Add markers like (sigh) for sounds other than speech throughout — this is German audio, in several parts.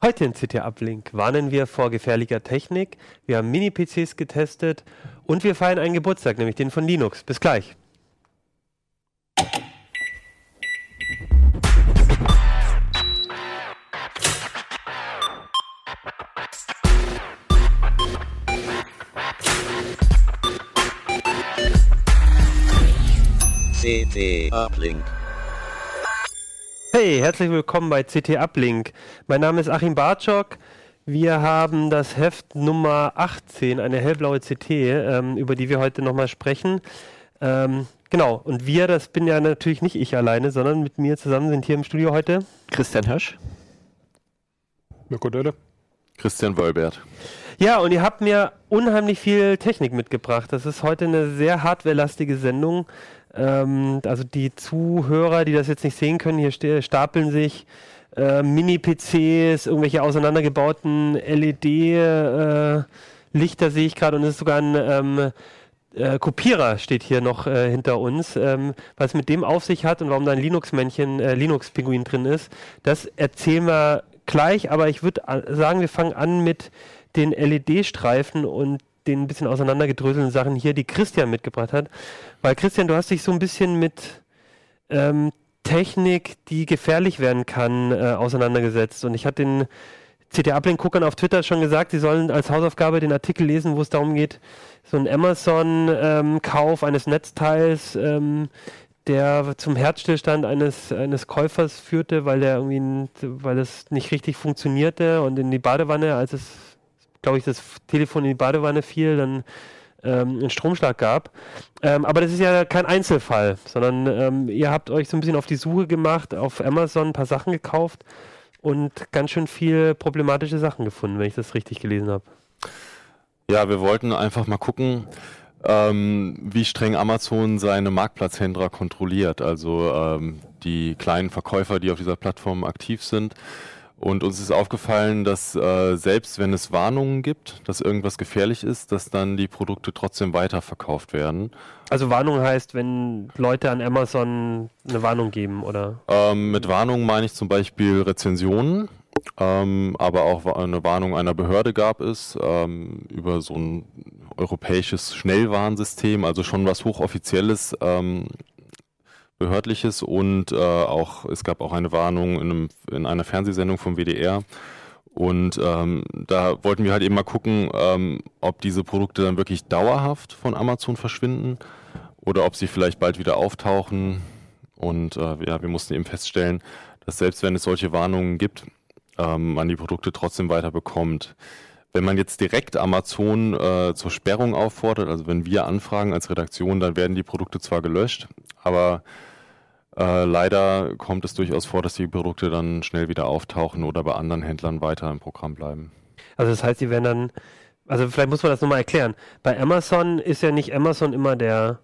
Heute in CT Uplink warnen wir vor gefährlicher Technik, wir haben Mini-PCs getestet und wir feiern einen Geburtstag, nämlich den von Linux. Bis gleich. CT Uplink. Hey, herzlich willkommen bei CT Uplink. Mein Name ist Achim Bartschok. Wir haben das Heft Nummer 18, eine hellblaue CT, ähm, über die wir heute nochmal sprechen. Ähm, genau, und wir, das bin ja natürlich nicht ich alleine, sondern mit mir zusammen sind hier im Studio heute Christian Hirsch. Mirko Dölle. Christian Wolbert. Ja, und ihr habt mir unheimlich viel Technik mitgebracht. Das ist heute eine sehr hardwarelastige Sendung. Ähm, also die Zuhörer, die das jetzt nicht sehen können, hier stapeln sich äh, Mini-PCs, irgendwelche auseinandergebauten LED-Lichter äh, sehe ich gerade und es ist sogar ein ähm, äh, Kopierer steht hier noch äh, hinter uns. Ähm, was mit dem auf sich hat und warum da ein Linux-Männchen, äh, Linux-Pinguin drin ist, das erzählen wir gleich, aber ich würde äh, sagen, wir fangen an mit den LED-Streifen und den ein bisschen auseinandergedröselten Sachen hier, die Christian mitgebracht hat. Weil Christian, du hast dich so ein bisschen mit ähm, Technik, die gefährlich werden kann, äh, auseinandergesetzt. Und ich hatte den CTA-Uplink-Guckern auf Twitter schon gesagt, sie sollen als Hausaufgabe den Artikel lesen, wo es darum geht, so ein Amazon-Kauf ähm, eines Netzteils, ähm, der zum Herzstillstand eines, eines Käufers führte, weil der irgendwie, weil es nicht richtig funktionierte und in die Badewanne, als es, glaube ich, das Telefon in die Badewanne fiel, dann ähm, einen Stromschlag gab. Ähm, aber das ist ja kein Einzelfall, sondern ähm, ihr habt euch so ein bisschen auf die Suche gemacht, auf Amazon ein paar Sachen gekauft und ganz schön viel problematische Sachen gefunden, wenn ich das richtig gelesen habe. Ja, wir wollten einfach mal gucken, ähm, wie streng Amazon seine Marktplatzhändler kontrolliert, also ähm, die kleinen Verkäufer, die auf dieser Plattform aktiv sind. Und uns ist aufgefallen, dass äh, selbst wenn es Warnungen gibt, dass irgendwas gefährlich ist, dass dann die Produkte trotzdem weiterverkauft werden. Also Warnung heißt, wenn Leute an Amazon eine Warnung geben, oder? Ähm, mit Warnungen meine ich zum Beispiel Rezensionen, ähm, aber auch eine Warnung einer Behörde gab es ähm, über so ein europäisches Schnellwarnsystem, also schon was hochoffizielles, ähm, behördliches und äh, auch es gab auch eine Warnung in, einem, in einer Fernsehsendung vom WDR. Und ähm, da wollten wir halt eben mal gucken, ähm, ob diese Produkte dann wirklich dauerhaft von Amazon verschwinden oder ob sie vielleicht bald wieder auftauchen. Und äh, ja, wir mussten eben feststellen, dass selbst wenn es solche Warnungen gibt, ähm, man die Produkte trotzdem weiter bekommt. Wenn man jetzt direkt Amazon äh, zur Sperrung auffordert, also wenn wir anfragen als Redaktion, dann werden die Produkte zwar gelöscht, aber äh, leider kommt es durchaus vor, dass die Produkte dann schnell wieder auftauchen oder bei anderen Händlern weiter im Programm bleiben. Also das heißt, die werden dann, also vielleicht muss man das nochmal erklären. Bei Amazon ist ja nicht Amazon immer der,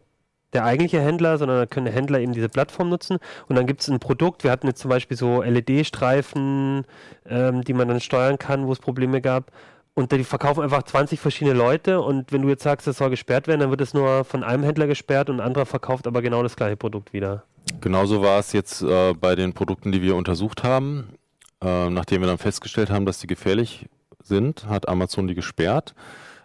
der eigentliche Händler, sondern da können Händler eben diese Plattform nutzen und dann gibt es ein Produkt. Wir hatten jetzt zum Beispiel so LED-Streifen, ähm, die man dann steuern kann, wo es Probleme gab. Und die verkaufen einfach 20 verschiedene Leute und wenn du jetzt sagst, das soll gesperrt werden, dann wird es nur von einem Händler gesperrt und ein anderer verkauft aber genau das gleiche Produkt wieder. Genauso war es jetzt äh, bei den Produkten, die wir untersucht haben. Äh, nachdem wir dann festgestellt haben, dass die gefährlich sind, hat Amazon die gesperrt.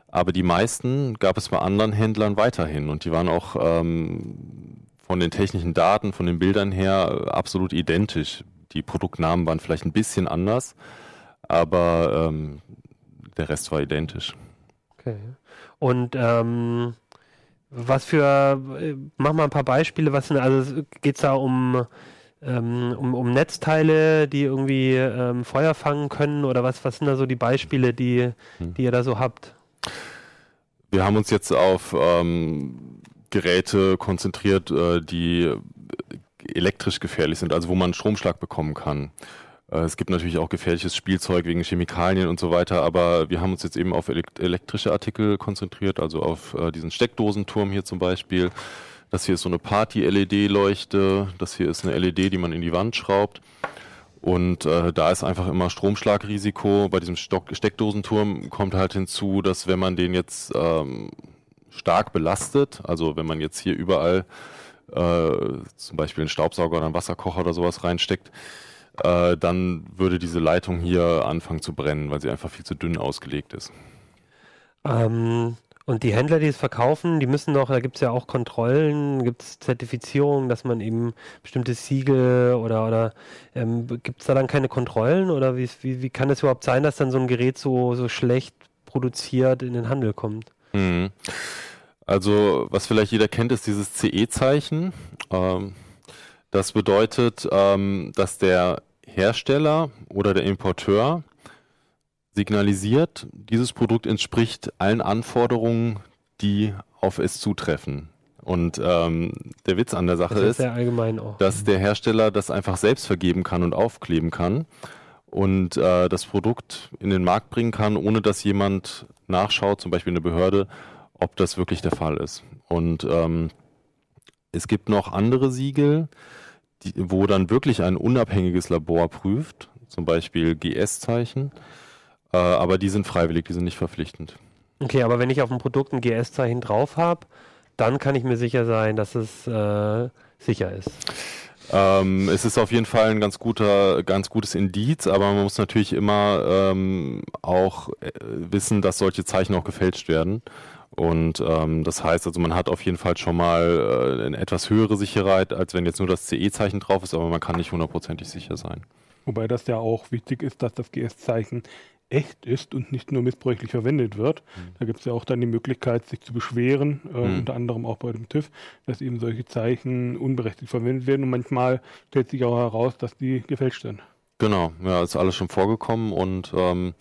Aber die meisten gab es bei anderen Händlern weiterhin und die waren auch ähm, von den technischen Daten, von den Bildern her äh, absolut identisch. Die Produktnamen waren vielleicht ein bisschen anders, aber ähm, der Rest war identisch. Okay. Und ähm, was für, äh, mach mal ein paar Beispiele, was sind, also geht es da um, ähm, um, um Netzteile, die irgendwie ähm, Feuer fangen können oder was, was sind da so die Beispiele, die, hm. die ihr da so habt? Wir haben uns jetzt auf ähm, Geräte konzentriert, äh, die elektrisch gefährlich sind, also wo man einen Stromschlag bekommen kann. Äh, es gibt natürlich auch gefährliches Spielzeug wegen Chemikalien und so weiter, aber wir haben uns jetzt eben auf elektrische Artikel konzentriert, also auf äh, diesen Steckdosenturm hier zum Beispiel. Das hier ist so eine Party-LED-Leuchte, das hier ist eine LED, die man in die Wand schraubt. Und äh, da ist einfach immer Stromschlagrisiko. Bei diesem Stock Steckdosenturm kommt halt hinzu, dass wenn man den jetzt ähm, stark belastet, also wenn man jetzt hier überall äh, zum Beispiel einen Staubsauger oder einen Wasserkocher oder sowas reinsteckt, äh, dann würde diese Leitung hier anfangen zu brennen, weil sie einfach viel zu dünn ausgelegt ist. Ähm, und die Händler, die es verkaufen, die müssen doch, da gibt es ja auch Kontrollen, gibt es Zertifizierungen, dass man eben bestimmte Siegel oder, oder ähm, gibt es da dann keine Kontrollen oder wie, wie, wie kann es überhaupt sein, dass dann so ein Gerät so, so schlecht produziert in den Handel kommt? Mhm. Also, was vielleicht jeder kennt, ist dieses CE-Zeichen. Ähm, das bedeutet, ähm, dass der Hersteller oder der Importeur signalisiert, dieses Produkt entspricht allen Anforderungen, die auf es zutreffen. Und ähm, der Witz an der Sache ist, ist dass der Hersteller das einfach selbst vergeben kann und aufkleben kann und äh, das Produkt in den Markt bringen kann, ohne dass jemand nachschaut, zum Beispiel eine Behörde, ob das wirklich der Fall ist. Und ähm, es gibt noch andere Siegel, die, wo dann wirklich ein unabhängiges Labor prüft, zum Beispiel GS-Zeichen, äh, aber die sind freiwillig, die sind nicht verpflichtend. Okay, aber wenn ich auf dem Produkt ein GS-Zeichen drauf habe, dann kann ich mir sicher sein, dass es äh, sicher ist. Ähm, es ist auf jeden Fall ein ganz guter, ganz gutes Indiz, aber man muss natürlich immer ähm, auch äh, wissen, dass solche Zeichen auch gefälscht werden. Und ähm, das heißt also, man hat auf jeden Fall schon mal äh, eine etwas höhere Sicherheit, als wenn jetzt nur das CE-Zeichen drauf ist, aber man kann nicht hundertprozentig sicher sein. Wobei das ja auch wichtig ist, dass das GS-Zeichen echt ist und nicht nur missbräuchlich verwendet wird. Mhm. Da gibt es ja auch dann die Möglichkeit, sich zu beschweren, äh, mhm. unter anderem auch bei dem TÜV, dass eben solche Zeichen unberechtigt verwendet werden und manchmal stellt sich auch heraus, dass die gefälscht sind. Genau, ja, ist alles schon vorgekommen und ähm,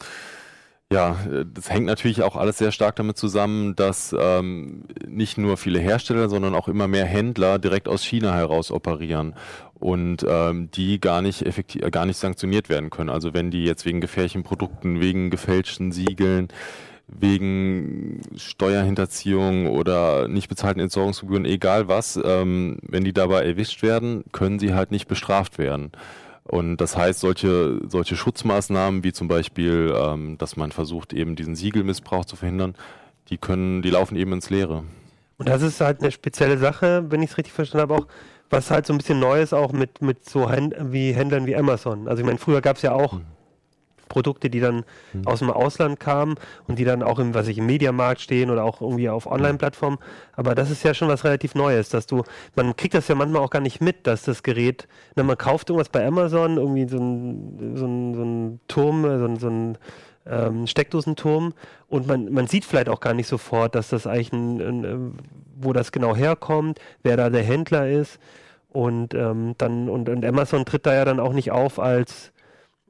ja, das hängt natürlich auch alles sehr stark damit zusammen, dass ähm, nicht nur viele Hersteller, sondern auch immer mehr Händler direkt aus China heraus operieren und ähm, die gar nicht effektiv, gar nicht sanktioniert werden können. Also wenn die jetzt wegen gefährlichen Produkten, wegen gefälschten Siegeln, wegen Steuerhinterziehung oder nicht bezahlten Entsorgungsgebühren, egal was, ähm, wenn die dabei erwischt werden, können sie halt nicht bestraft werden. Und das heißt, solche, solche Schutzmaßnahmen wie zum Beispiel, ähm, dass man versucht, eben diesen Siegelmissbrauch zu verhindern, die können, die laufen eben ins Leere. Und das ist halt eine spezielle Sache, wenn ich es richtig verstanden habe, auch was halt so ein bisschen neu ist, auch mit, mit so Händ wie Händlern wie Amazon. Also ich meine, früher gab es ja auch mhm. Produkte, die dann mhm. aus dem Ausland kamen und die dann auch im, was ich, im Mediamarkt stehen oder auch irgendwie auf Online-Plattformen. Aber das ist ja schon was relativ Neues, dass du, man kriegt das ja manchmal auch gar nicht mit, dass das Gerät, na, man kauft irgendwas bei Amazon, irgendwie so ein, so ein, so ein Turm, so ein, so ein ähm, Steckdosenturm und man, man sieht vielleicht auch gar nicht sofort, dass das eigentlich ein, ein, äh, wo das genau herkommt, wer da der Händler ist und ähm, dann und, und Amazon tritt da ja dann auch nicht auf als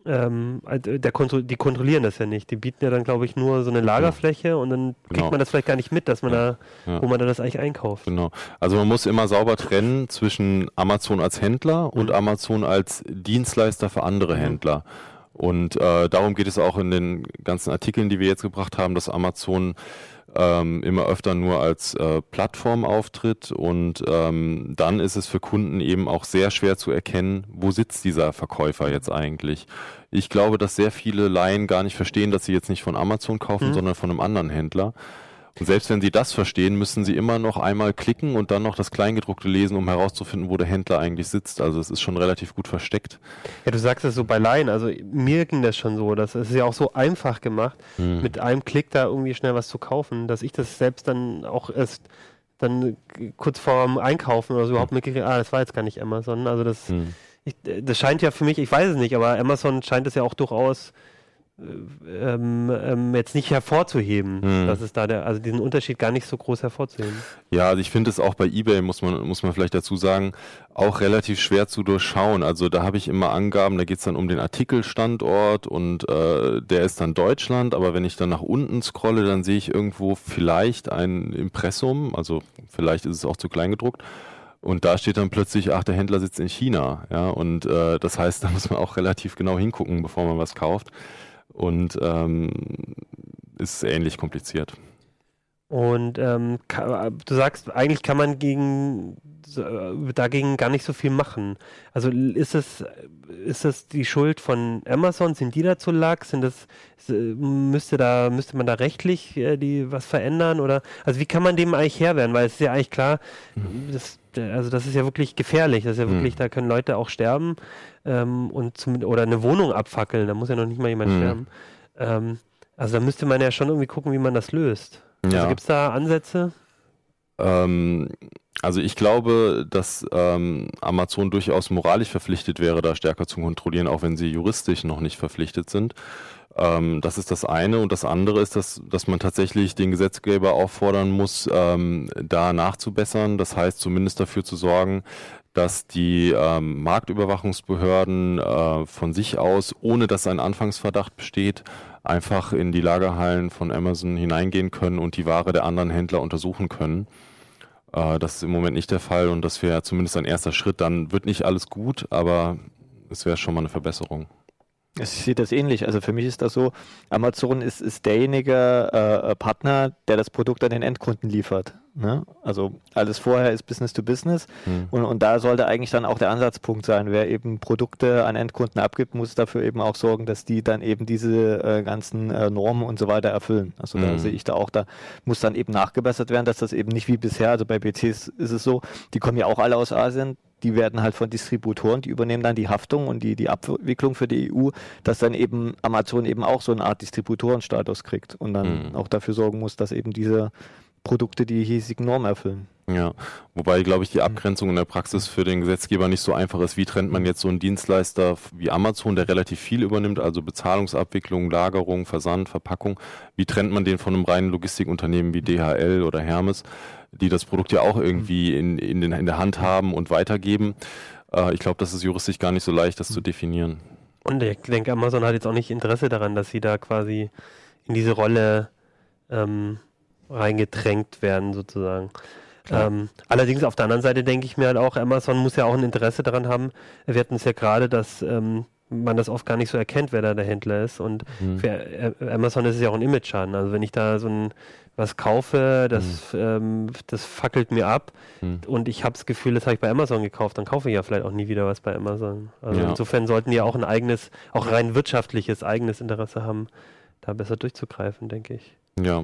ähm, äh, der Kontro die kontrollieren das ja nicht. Die bieten ja dann, glaube ich, nur so eine Lagerfläche und dann kriegt genau. man das vielleicht gar nicht mit, dass man ja. da, ja. wo man da das eigentlich einkauft. Genau. Also man muss immer sauber trennen zwischen Amazon als Händler und mhm. Amazon als Dienstleister für andere mhm. Händler. Und äh, darum geht es auch in den ganzen Artikeln, die wir jetzt gebracht haben, dass Amazon ähm, immer öfter nur als äh, Plattform auftritt und ähm, dann ist es für Kunden eben auch sehr schwer zu erkennen, wo sitzt dieser Verkäufer jetzt eigentlich. Ich glaube, dass sehr viele Laien gar nicht verstehen, dass sie jetzt nicht von Amazon kaufen, mhm. sondern von einem anderen Händler. Und selbst wenn Sie das verstehen, müssen Sie immer noch einmal klicken und dann noch das Kleingedruckte lesen, um herauszufinden, wo der Händler eigentlich sitzt. Also es ist schon relativ gut versteckt. Ja, du sagst es so bei Laien. Also mir ging das schon so. Das ist ja auch so einfach gemacht, hm. mit einem Klick da irgendwie schnell was zu kaufen, dass ich das selbst dann auch erst dann kurz vorm Einkaufen oder so überhaupt hm. mitgekriegt, ah, das war jetzt gar nicht Amazon. Also das, hm. ich, das scheint ja für mich, ich weiß es nicht, aber Amazon scheint es ja auch durchaus ähm, ähm, jetzt nicht hervorzuheben. Hm. Das ist da der, also diesen Unterschied gar nicht so groß hervorzuheben. Ja, also ich finde es auch bei eBay, muss man, muss man vielleicht dazu sagen, auch relativ schwer zu durchschauen. Also da habe ich immer Angaben, da geht es dann um den Artikelstandort und äh, der ist dann Deutschland, aber wenn ich dann nach unten scrolle, dann sehe ich irgendwo vielleicht ein Impressum, also vielleicht ist es auch zu klein gedruckt. Und da steht dann plötzlich, ach, der Händler sitzt in China, ja, und äh, das heißt, (laughs) da muss man auch relativ genau hingucken, bevor man was kauft und ähm, ist ähnlich kompliziert. Und ähm, du sagst, eigentlich kann man gegen dagegen gar nicht so viel machen. Also ist es, ist das die Schuld von Amazon? Sind die da zu lax? Sind das, müsste da, müsste man da rechtlich äh, die was verändern? Oder also wie kann man dem eigentlich Herr werden? Weil es ist ja eigentlich klar, mhm. das, also das ist ja wirklich gefährlich. Das ist ja mhm. wirklich, da können Leute auch sterben ähm, und zum, oder eine Wohnung abfackeln, da muss ja noch nicht mal jemand mhm. sterben. Ähm, also da müsste man ja schon irgendwie gucken, wie man das löst. Also ja. Also gibt es da Ansätze? Ähm, also ich glaube, dass ähm, Amazon durchaus moralisch verpflichtet wäre, da stärker zu kontrollieren, auch wenn sie juristisch noch nicht verpflichtet sind. Ähm, das ist das eine. Und das andere ist, dass, dass man tatsächlich den Gesetzgeber auffordern muss, ähm, da nachzubessern. Das heißt, zumindest dafür zu sorgen, dass die ähm, Marktüberwachungsbehörden äh, von sich aus, ohne dass ein Anfangsverdacht besteht, einfach in die Lagerhallen von Amazon hineingehen können und die Ware der anderen Händler untersuchen können. Äh, das ist im Moment nicht der Fall und das wäre zumindest ein erster Schritt. Dann wird nicht alles gut, aber es wäre schon mal eine Verbesserung. Ich sehe das ähnlich. Also für mich ist das so, Amazon ist, ist derjenige äh, Partner, der das Produkt an den Endkunden liefert. Ne? Also alles vorher ist Business to Business mhm. und, und da sollte eigentlich dann auch der Ansatzpunkt sein. Wer eben Produkte an Endkunden abgibt, muss dafür eben auch sorgen, dass die dann eben diese äh, ganzen äh, Normen und so weiter erfüllen. Also mhm. da sehe ich da auch, da muss dann eben nachgebessert werden, dass das eben nicht wie bisher, also bei PCs ist es so, die kommen ja auch alle aus Asien, die werden halt von Distributoren, die übernehmen dann die Haftung und die, die Abwicklung für die EU, dass dann eben Amazon eben auch so eine Art Distributorenstatus kriegt und dann mhm. auch dafür sorgen muss, dass eben diese Produkte die hiesigen Normen erfüllen. Ja, wobei, glaube ich, die Abgrenzung in der Praxis für den Gesetzgeber nicht so einfach ist. Wie trennt man jetzt so einen Dienstleister wie Amazon, der relativ viel übernimmt, also Bezahlungsabwicklung, Lagerung, Versand, Verpackung? Wie trennt man den von einem reinen Logistikunternehmen wie DHL oder Hermes, die das Produkt ja auch irgendwie in, in, den, in der Hand haben und weitergeben? Äh, ich glaube, das ist juristisch gar nicht so leicht, das zu definieren. Und ich denke, Amazon hat jetzt auch nicht Interesse daran, dass sie da quasi in diese Rolle ähm, reingedrängt werden, sozusagen. Ähm, allerdings auf der anderen Seite denke ich mir halt auch, Amazon muss ja auch ein Interesse daran haben. Wir hatten es ja gerade, dass ähm, man das oft gar nicht so erkennt, wer da der Händler ist. Und mhm. für äh, Amazon ist es ja auch ein Image-Schaden. Also wenn ich da so ein was kaufe, das, mhm. ähm, das fackelt mir ab mhm. und ich habe das Gefühl, das habe ich bei Amazon gekauft, dann kaufe ich ja vielleicht auch nie wieder was bei Amazon. Also ja. insofern sollten die auch ein eigenes, auch rein wirtschaftliches eigenes Interesse haben, da besser durchzugreifen, denke ich. Ja.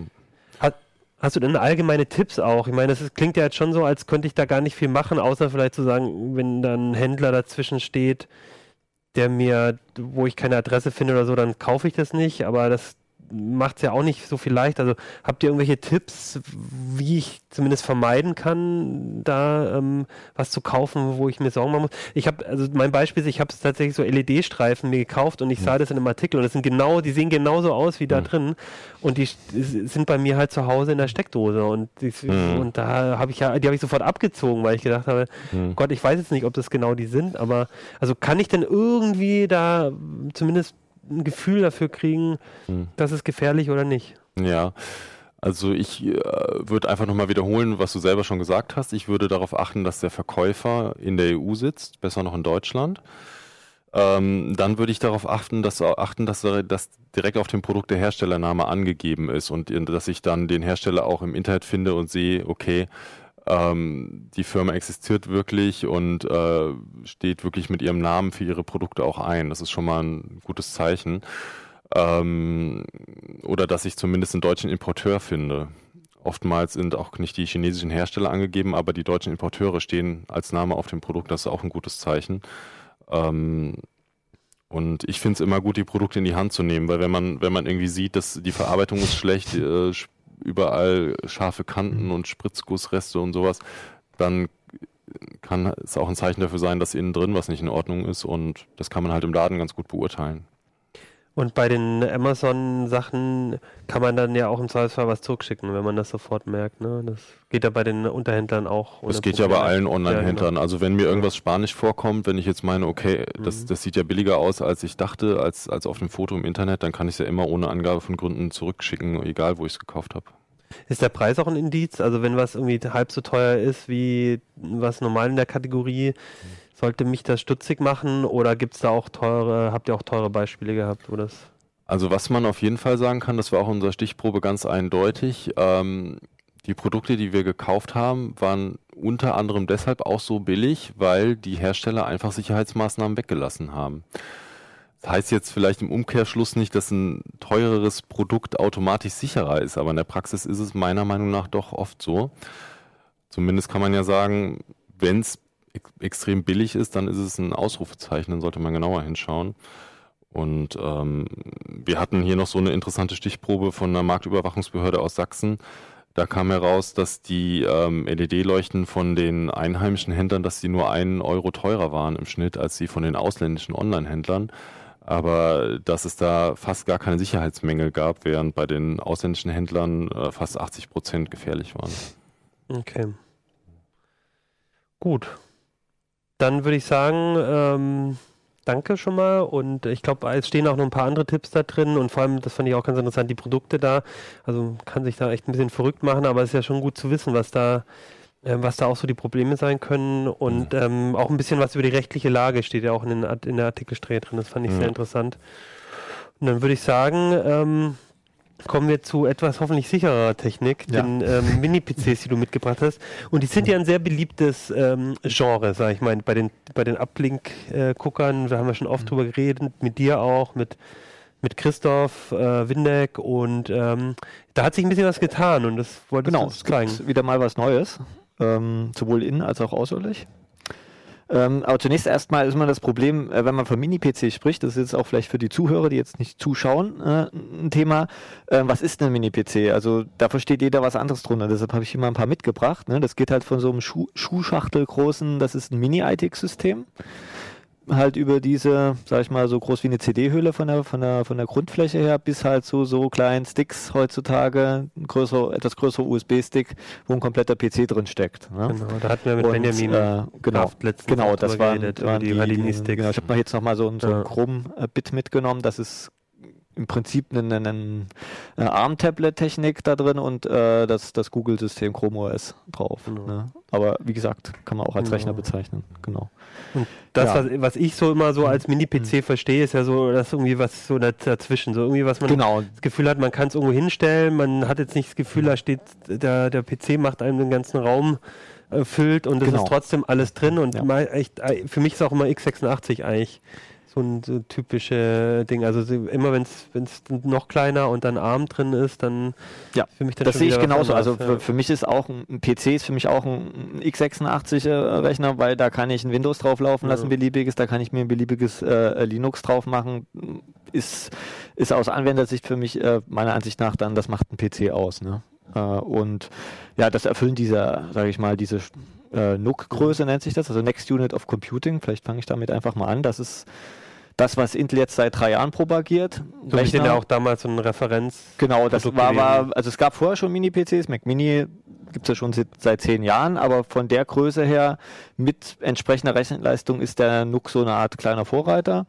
Hast du denn allgemeine Tipps auch? Ich meine, das klingt ja jetzt schon so, als könnte ich da gar nicht viel machen, außer vielleicht zu sagen, wenn dann ein Händler dazwischen steht, der mir, wo ich keine Adresse finde oder so, dann kaufe ich das nicht. Aber das macht es ja auch nicht so viel leicht. Also habt ihr irgendwelche Tipps, wie ich zumindest vermeiden kann, da ähm, was zu kaufen, wo ich mir Sorgen machen muss? Ich habe, also mein Beispiel ist, ich habe tatsächlich so LED-Streifen mir gekauft und ich mhm. sah das in einem Artikel und das sind genau, die sehen genauso aus wie da mhm. drin und die sind bei mir halt zu Hause in der Steckdose und, die, mhm. und da habe ich ja, die habe ich sofort abgezogen, weil ich gedacht habe, mhm. Gott, ich weiß jetzt nicht, ob das genau die sind, aber also kann ich denn irgendwie da zumindest ein Gefühl dafür kriegen, hm. dass es gefährlich oder nicht. Ja. Also ich äh, würde einfach nochmal wiederholen, was du selber schon gesagt hast. Ich würde darauf achten, dass der Verkäufer in der EU sitzt, besser noch in Deutschland. Ähm, dann würde ich darauf achten, dass, achten, dass, dass direkt auf dem Produkt der Herstellername angegeben ist und dass ich dann den Hersteller auch im Internet finde und sehe, okay, ähm, die Firma existiert wirklich und äh, steht wirklich mit ihrem Namen für ihre Produkte auch ein. Das ist schon mal ein gutes Zeichen. Ähm, oder dass ich zumindest einen deutschen Importeur finde. Oftmals sind auch nicht die chinesischen Hersteller angegeben, aber die deutschen Importeure stehen als Name auf dem Produkt. Das ist auch ein gutes Zeichen. Ähm, und ich finde es immer gut, die Produkte in die Hand zu nehmen, weil wenn man, wenn man irgendwie sieht, dass die Verarbeitung ist schlecht, äh, überall scharfe Kanten mhm. und Spritzgussreste und sowas, dann kann es auch ein Zeichen dafür sein, dass innen drin was nicht in Ordnung ist und das kann man halt im Laden ganz gut beurteilen. Und bei den Amazon-Sachen kann man dann ja auch im Zweifelsfall was zurückschicken, wenn man das sofort merkt. Ne? Das geht ja bei den Unterhändlern auch. Das geht Probleme. ja bei allen Online-Händlern. Ja, genau. Also wenn mir irgendwas Spanisch vorkommt, wenn ich jetzt meine, okay, das, mhm. das sieht ja billiger aus, als ich dachte, als, als auf dem Foto im Internet, dann kann ich es ja immer ohne Angabe von Gründen zurückschicken, egal wo ich es gekauft habe. Ist der Preis auch ein Indiz? Also wenn was irgendwie halb so teuer ist wie was normal in der Kategorie, mhm sollte mich das stutzig machen oder gibt es da auch teure, habt ihr auch teure Beispiele gehabt, wo das? Also was man auf jeden Fall sagen kann, das war auch unsere Stichprobe ganz eindeutig. Ähm, die Produkte, die wir gekauft haben, waren unter anderem deshalb auch so billig, weil die Hersteller einfach Sicherheitsmaßnahmen weggelassen haben. Das heißt jetzt vielleicht im Umkehrschluss nicht, dass ein teureres Produkt automatisch sicherer ist, aber in der Praxis ist es meiner Meinung nach doch oft so. Zumindest kann man ja sagen, wenn es extrem billig ist, dann ist es ein Ausrufezeichen, dann sollte man genauer hinschauen. Und ähm, wir hatten hier noch so eine interessante Stichprobe von einer Marktüberwachungsbehörde aus Sachsen. Da kam heraus, dass die ähm, LED-Leuchten von den einheimischen Händlern, dass sie nur einen Euro teurer waren im Schnitt als die von den ausländischen Online-Händlern. Aber dass es da fast gar keine Sicherheitsmängel gab, während bei den ausländischen Händlern äh, fast 80 Prozent gefährlich waren. Okay. Gut. Dann würde ich sagen, ähm, danke schon mal. Und ich glaube, es stehen auch noch ein paar andere Tipps da drin. Und vor allem, das fand ich auch ganz interessant, die Produkte da. Also kann sich da echt ein bisschen verrückt machen, aber es ist ja schon gut zu wissen, was da, äh, was da auch so die Probleme sein können. Und mhm. ähm, auch ein bisschen was über die rechtliche Lage steht ja auch in, den, in der Artikelsträhne drin. Das fand ich mhm. sehr interessant. Und dann würde ich sagen, ähm, kommen wir zu etwas hoffentlich sicherer Technik, ja. den ähm, Mini-PCs, die du mitgebracht hast. Und die sind ja ein sehr beliebtes ähm, Genre, sag ich mal, bei den, bei den Uplink-Guckern. Da haben wir schon oft mhm. drüber geredet, mit dir auch, mit, mit Christoph äh, Windeck und ähm, da hat sich ein bisschen was getan und das wollte genau, uns zeigen. Genau, wieder mal was Neues, ähm, sowohl innen als auch außerlich. Ähm, aber zunächst erstmal ist immer das Problem, äh, wenn man von Mini-PC spricht, das ist jetzt auch vielleicht für die Zuhörer, die jetzt nicht zuschauen, äh, ein Thema. Äh, was ist denn ein Mini-PC? Also da versteht jeder was anderes drunter. Deshalb habe ich hier mal ein paar mitgebracht. Ne? Das geht halt von so einem Schuh Schuhschachtel großen, das ist ein Mini-ITX-System halt über diese, sag ich mal, so groß wie eine CD-Hülle von der, von der, von der Grundfläche her, bis halt zu so kleinen Sticks heutzutage, ein größer, etwas größerer USB-Stick, wo ein kompletter PC drin steckt. Ne? Genau, da hatten wir mit Und, Benjamin äh, genau, genau, das waren, waren die, die, die genau, ich habe noch jetzt nochmal so, so ja. ein Chrome-Bit mitgenommen, das ist im Prinzip eine, eine, eine ARM-Tablet-Technik da drin und äh, das, das Google-System Chrome OS drauf. Genau. Ne? Aber wie gesagt, kann man auch als genau. Rechner bezeichnen. Genau. Und das, ja. was, was, ich so immer so als Mini-PC mhm. verstehe, ist ja so, dass irgendwie was so dazwischen, so irgendwie, was man genau. das Gefühl hat, man kann es irgendwo hinstellen, man hat jetzt nicht das Gefühl, da steht, der, der PC macht einem den ganzen Raum äh, füllt und es genau. ist trotzdem alles drin und ja. echt, äh, für mich ist auch immer x86 eigentlich so ein so typische Ding. Also immer wenn es noch kleiner und dann arm drin ist, dann ja, für mich das, das sehe ich genauso. Also für, für, mich ist auch ein, ein PC ist für mich auch ein, ein x86 Rechner, weil da kann ich ein Windows drauf laufen lassen, ja. beliebiges, da kann ich mir ein beliebiges äh, Linux drauf machen. Ist, ist aus Anwendersicht für mich äh, meiner Ansicht nach dann, das macht ein PC aus. Ne? Äh, und ja, das erfüllen diese, sage ich mal, diese äh, NUC-Größe nennt sich das, also Next Unit of Computing. Vielleicht fange ich damit einfach mal an. Das ist das, was Intel jetzt seit drei Jahren propagiert. Du hast ja auch damals so eine Referenz. Genau, das war, war, also es gab vorher schon Mini-PCs, Mac Mini gibt es ja schon seit zehn Jahren, aber von der Größe her mit entsprechender Rechenleistung ist der NUC so eine Art kleiner Vorreiter.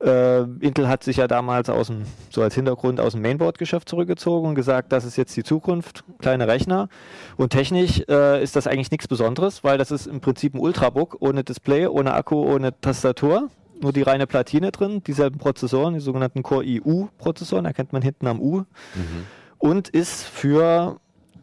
Äh, Intel hat sich ja damals aus dem, so als Hintergrund aus dem Mainboard-Geschäft zurückgezogen und gesagt, das ist jetzt die Zukunft, kleine Rechner. Und technisch äh, ist das eigentlich nichts Besonderes, weil das ist im Prinzip ein Ultrabook ohne Display, ohne Akku, ohne Tastatur nur die reine Platine drin, dieselben Prozessoren, die sogenannten Core IU-Prozessoren, erkennt man hinten am U. Mhm. Und ist für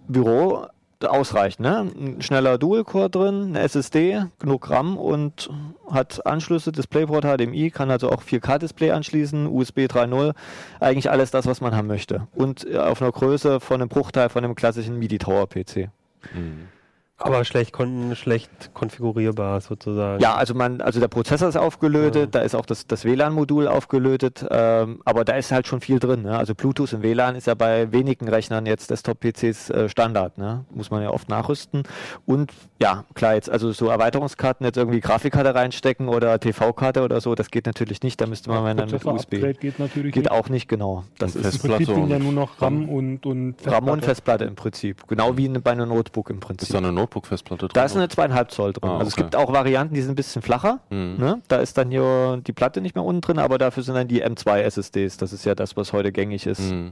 Büro ausreichend. Ne? Ein schneller Dual-Core drin, eine SSD, genug RAM und hat Anschlüsse, DisplayPort HDMI, kann also auch 4K-Display anschließen, USB 3.0, eigentlich alles das, was man haben möchte. Und auf einer Größe von einem Bruchteil von einem klassischen MIDI-Tower-PC. Mhm. Aber schlecht, kon schlecht konfigurierbar sozusagen. Ja, also man, also der Prozessor ist aufgelötet, ja. da ist auch das, das WLAN-Modul aufgelötet, ähm, aber da ist halt schon viel drin. Ne? Also Bluetooth im WLAN ist ja bei wenigen Rechnern jetzt Desktop-PCs äh, Standard, ne? muss man ja oft nachrüsten. Und ja, klar, jetzt also so Erweiterungskarten, jetzt irgendwie Grafikkarte reinstecken oder TV-Karte oder so, das geht natürlich nicht, da müsste man ja, dann mit USB. geht natürlich Geht nicht. auch nicht, genau. Das und ist im Prinzip ja nur noch RAM und, und Festplatte. RAM und Festplatte im Prinzip, genau wie bei einem Notebook im Prinzip. Ist da eine Notebook-Festplatte drin? Da ist eine zweieinhalb Zoll drin. Ah, also es gibt auch Varianten, die sind ein bisschen flacher. Mhm. Ne? Da ist dann hier die Platte nicht mehr unten drin, aber dafür sind dann die M2 SSDs. Das ist ja das, was heute gängig ist. Mhm.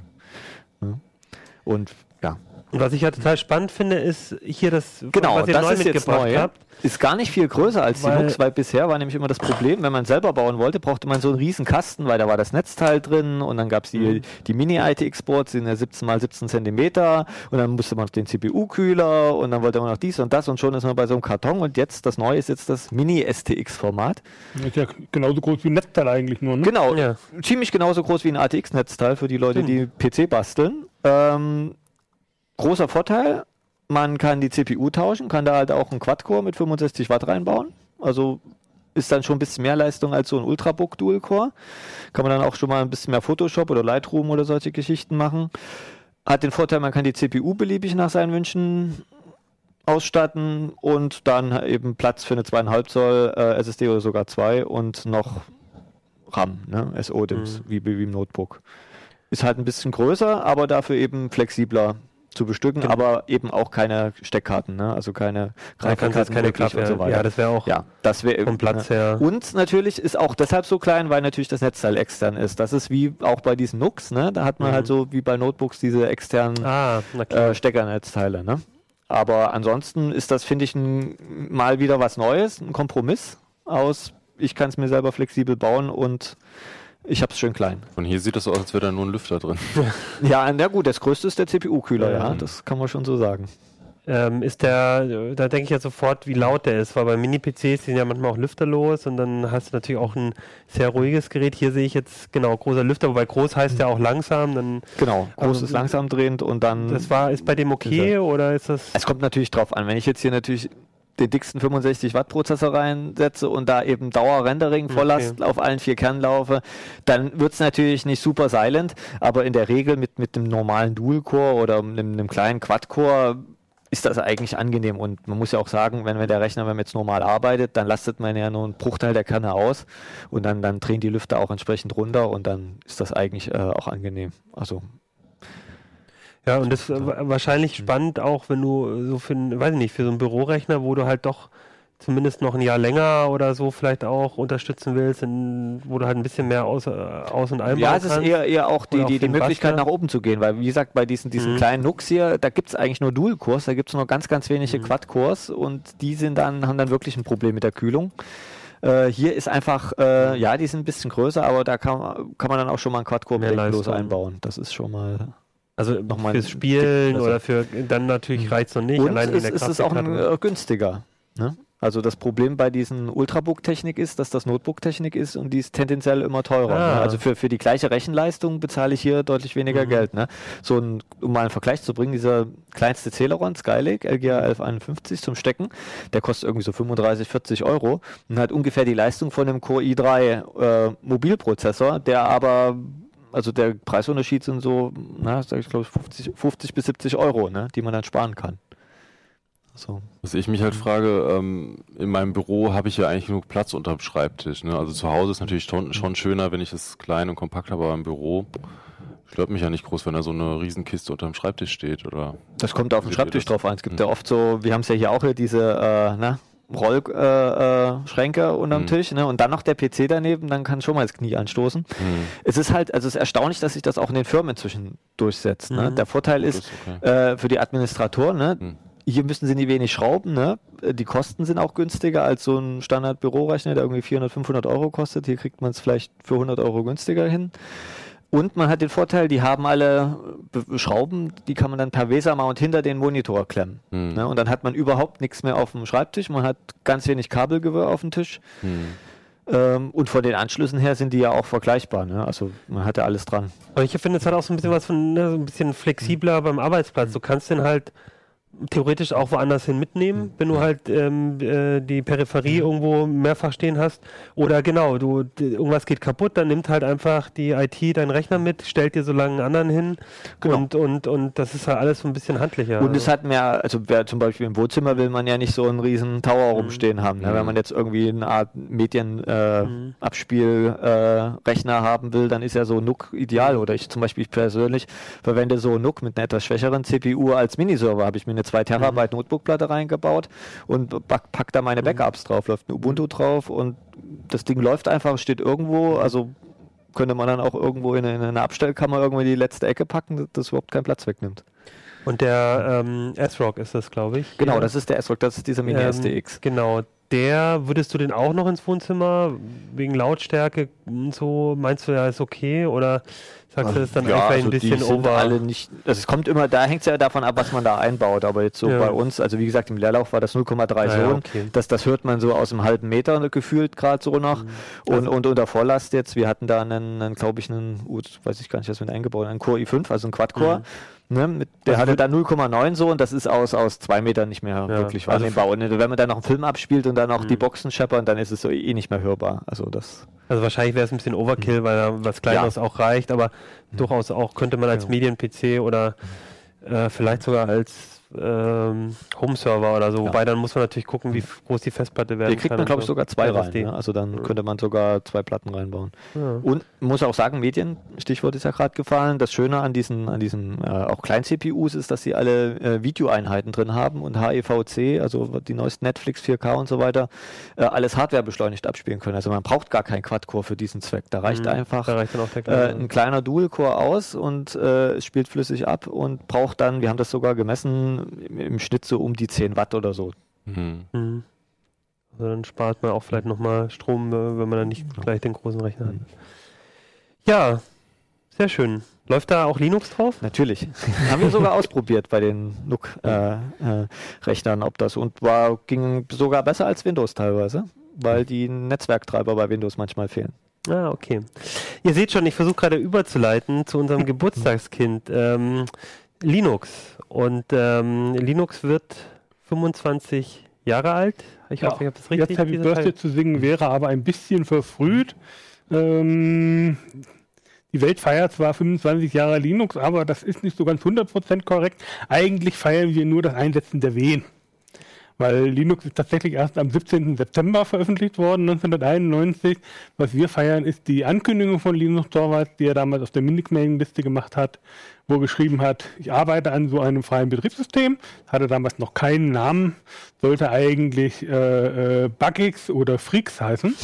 Und ja, Und was ich ja total spannend finde, ist hier das, Genau, was ihr das neu ist jetzt mitgebracht neu. habt. Ist gar nicht viel größer als Weil- die Nux, weil bisher war nämlich immer das Problem, wenn man selber bauen wollte, brauchte man so einen riesen Kasten, weil da war das Netzteil drin und dann gab es die, Mhm. die Mini-ITX-Boards, die sind ja 17 mal 17 Zentimeter und dann musste man noch den CPU-Kühler und dann wollte man noch dies und das und schon ist man bei so einem Karton und jetzt, das neue ist jetzt das Mini-STX-Format. Ist ja genauso groß wie ein Netzteil eigentlich nur, ne? Genau, Ja. ziemlich genauso groß wie ein ATX-Netzteil für die Leute, die PC basteln. Ähm, großer Vorteil, man kann die CPU tauschen, kann da halt auch einen Quad-Core mit 65 Watt reinbauen. Also ist dann schon ein bisschen mehr Leistung als so ein Ultrabook Dual-Core. Kann man dann auch schon mal ein bisschen mehr Photoshop oder Lightroom oder solche Geschichten machen. Hat den Vorteil, man kann die CPU beliebig nach seinen Wünschen ausstatten und dann eben Platz für eine 2,5 Zoll äh, SSD oder sogar 2 und noch RAM, ne? SO-DIMMs, wie, wie im Notebook. Ist halt ein bisschen größer, aber dafür eben flexibler zu bestücken, Genau. aber eben auch keine Steckkarten, ne? also keine Da kannst du jetzt keine möglich Grafik. Ja, das wäre auch ja, das wäre vom Platz her. Und natürlich ist auch deshalb so klein, weil natürlich das Netzteil extern ist. Das ist wie auch bei diesen Nux, ne? Da hat man Mhm. halt so wie bei Notebooks diese externen Ah, äh, Steckernetzteile, ne? Aber ansonsten ist das, finde ich, ein, mal wieder was Neues, ein Kompromiss aus, ich kann es mir selber flexibel bauen und ich habe es schön klein. Von hier sieht so aus, als wäre da nur ein Lüfter drin. (laughs) Ja, na gut, das größte ist der CPU-Kühler, Ja. ja, das kann man schon so sagen. Ähm, ist der, da denke ich ja sofort, wie laut der ist, weil bei Mini-PCs sind ja manchmal auch lüfterlos und dann hast du natürlich auch ein sehr ruhiges Gerät. Hier sehe ich jetzt, genau, großer Lüfter, wobei groß heißt ja auch langsam, dann, Genau, groß Also, ist langsam drehend und dann. das war, ist bei dem okay oder ist das, Es kommt natürlich drauf an, wenn ich jetzt hier natürlich den dicksten 65 Watt Prozessor reinsetze und da eben Dauer-Rendering Volllast auf allen vier Kernen laufe, dann wird es natürlich nicht super silent, aber in der Regel mit, mit einem normalen Dual-Core oder einem, einem kleinen Quad-Core ist das eigentlich angenehm und man muss ja auch sagen, wenn, wenn der Rechner, wenn man jetzt normal arbeitet, dann lastet man ja nur einen Bruchteil der Kerne aus und dann, dann drehen die Lüfter auch entsprechend runter und dann ist das eigentlich äh, auch angenehm. Also ja, und das ist wa- wahrscheinlich spannend auch, wenn du so für, ein- weiß ich nicht, für so einen Bürorechner, wo du halt doch zumindest noch ein Jahr länger oder so vielleicht auch unterstützen willst, in, wo du halt ein bisschen mehr aus, äh, aus und einbauen Ja, es ist eher, eher auch die, die, die Möglichkeit Bastler. nach oben zu gehen, weil wie gesagt, bei diesen, diesen Mhm. kleinen Nux hier, da gibt es eigentlich nur Dual-Cores, da gibt es nur ganz, ganz wenige Mhm. Quad-Cores und die sind dann, haben dann wirklich ein Problem mit der Kühlung. Äh, hier ist einfach, äh, ja, die sind ein bisschen größer, aber da kann, kann man dann auch schon mal einen Quad-Core problemlos einbauen. Das ist schon mal. Also nochmal fürs Spielen Tick oder für dann natürlich reizt es noch nicht. Und allein es, wegen es der ist auch ein, äh, günstiger. Ne? Also das Problem bei diesen Ultrabook-Technik ist, dass das Notebook-Technik ist und die ist tendenziell immer teurer. Ah. Ne? Also für, für die gleiche Rechenleistung bezahle ich hier deutlich weniger Mhm. Geld. Ne? So ein, um mal einen Vergleich zu bringen, dieser kleinste Celeron Skylake LGA 1151 zum Stecken, der kostet irgendwie so 35, 40 Euro und hat ungefähr die Leistung von einem Core i3 äh, Mobilprozessor, der aber also der Preisunterschied sind so, na, sag ich glaube 50, 50 bis 70 Euro, ne, die man dann sparen kann. So. Was ich mich halt frage, ähm, in meinem Büro habe ich ja eigentlich genug Platz unterm Schreibtisch. Ne? Also zu Hause ist natürlich schon, schon schöner, wenn ich es klein und kompakt habe, aber im Büro stört mich ja nicht groß, wenn da so eine Riesenkiste unterm Schreibtisch steht. Oder Das kommt auf den Schreibtisch drauf an. Es gibt Hm. ja oft so, wir haben es ja hier auch hier, diese äh, na, Rollschränke äh, Schränke unterm Hm. Tisch ne? und dann noch der PC daneben, dann kann schon mal das Knie anstoßen. hm, Es ist halt, also es ist erstaunlich, dass sich das auch in den Firmen inzwischen durchsetzt. Ne? Mhm. Der Vorteil ist, okay. äh, für die Administratoren, ne? Hm. hier müssen sie nie wenig schrauben, ne? Äh, die Kosten sind auch günstiger als so ein Standard-Bürorechner, der irgendwie 400, 500 Euro kostet. Hier kriegt man es vielleicht für 100 Euro günstiger hin. Und man hat den Vorteil, die haben alle Be- Schrauben, die kann man dann per Weser-Mount hinter den Monitor klemmen. Hm. Ne? Und dann hat man überhaupt nichts mehr auf dem Schreibtisch, man hat ganz wenig Kabelgewirr auf dem Tisch. Hm. Ähm, und von den Anschlüssen her sind die ja auch vergleichbar. Ne? Also man hat ja alles dran. Aber ich finde, es hat auch so ein bisschen was von, ne, so ein bisschen flexibler beim Arbeitsplatz. Du kannst den halt theoretisch auch woanders hin mitnehmen, wenn du halt ähm, äh, die Peripherie irgendwo mehrfach stehen hast. Oder genau, du irgendwas geht kaputt, dann nimmt halt einfach die IT deinen Rechner mit, stellt dir so lange einen anderen hin Genau. und, und, und das ist halt alles so ein bisschen handlicher. Und es Also, hat mehr, also wer zum Beispiel im Wohnzimmer will man ja nicht so einen riesen Tower rumstehen haben. Ne? Mhm. Wenn man jetzt irgendwie eine Art Medienabspielrechner äh, Mhm. Äh, haben will, dann ist ja so NUC ideal. Oder ich zum Beispiel ich persönlich verwende so NUC mit einer etwas schwächeren CPU als Miniserver. Habe ich mir eine 2 Terabyte Notebookplatte reingebaut und pack, pack da meine Backups drauf, läuft ein Ubuntu drauf und das Ding läuft einfach, steht irgendwo, also könnte man dann auch irgendwo in eine, in eine Abstellkammer irgendwo in die letzte Ecke packen, das überhaupt keinen Platz wegnimmt. Und der ähm, S-Rock ist das, glaube ich. Genau, Ja. das ist der S-Rock, das ist dieser Mini Ähm. Genau. Der, würdest du den auch noch ins Wohnzimmer wegen Lautstärke und so? Meinst du, ja, ist okay? Oder sagst du, das ist dann einfach ein bisschen also die sind over? alle nicht, also es kommt immer, da hängt es ja davon ab, was man da einbaut, aber jetzt so Ja. bei uns, also wie gesagt, im Leerlauf war das 0,3 Ah, ja, Sohn, okay. das, das hört man so aus einem halben Meter gefühlt gerade so noch Mhm. und, Also- und unter Volllast jetzt, wir hatten da einen, einen glaube ich, einen, uh, weiß ich gar nicht, was wir eingebaut einen Core i5, also einen Quad-Core, Ne, mit, der Also hatte da 0,9 so und das ist aus, aus zwei Metern nicht mehr Ja, wirklich also wahrnehmbar. Und wenn man dann noch einen Film abspielt und dann auch die Mhm. Boxen scheppern, dann ist es so eh nicht mehr hörbar. Also das. Also wahrscheinlich wäre es ein bisschen Overkill, weil da was Kleineres auch reicht, aber durchaus auch könnte man als Ja. Medien-PC oder äh, vielleicht sogar als ähm, Home-Server oder so, Ja. wobei dann muss man natürlich gucken, wie groß die Festplatte werden Hier kriegt kann man, glaube ich, so. sogar zwei rein. Ne? Also dann Ja. könnte man sogar zwei Platten reinbauen. Ja. Und muss auch sagen, Medien, Stichwort ist ja gerade gefallen. Das Schöne an diesen, an diesen äh, auch Klein-CPUs ist, dass sie alle äh, Videoeinheiten drin haben und HEVC, also die neuesten Netflix 4K und so weiter, äh, alles Hardware beschleunigt abspielen können. Also man braucht gar keinen Quad-Core für diesen Zweck. Da reicht Mhm. einfach Da reicht äh, kleine. ein kleiner Dual-Core aus und äh, es spielt flüssig ab und braucht dann, wir haben das sogar gemessen, im, im Schnitt so um die 10 Watt oder so. Mhm. Mhm. Also dann spart man auch vielleicht nochmal Strom, äh, wenn man dann nicht gleich den großen Rechner hat. Mhm. Ja, sehr schön. Läuft da auch Linux drauf? Natürlich. (laughs) haben wir sogar ausprobiert bei den NUC-Rechnern, ob das und war, ging sogar besser als Windows teilweise, weil die Netzwerktreiber bei Windows manchmal fehlen. Ah, okay. Ihr seht schon, ich versuche gerade überzuleiten zu unserem (laughs) Geburtstagskind, ähm, Linux. Und ähm, Linux wird 25 Jahre alt. Ich Ja, hoffe, ich habe das richtig Jetzt Happy Birthday Teil- zu singen wäre aber ein bisschen verfrüht. Ähm, die Welt feiert zwar 25 Jahre Linux, aber das ist nicht so ganz 100% korrekt. Eigentlich feiern wir nur das Einsetzen der Wehen. Weil Linux ist tatsächlich erst am 17. September veröffentlicht worden, 1991. Was wir feiern, ist die Ankündigung von Linus Torvalds, die er damals auf der Minix-Mailing-Liste gemacht hat, wo er geschrieben hat, ich arbeite an so einem freien Betriebssystem, hatte damals noch keinen Namen, sollte eigentlich äh, äh, Bugix oder Freaks heißen.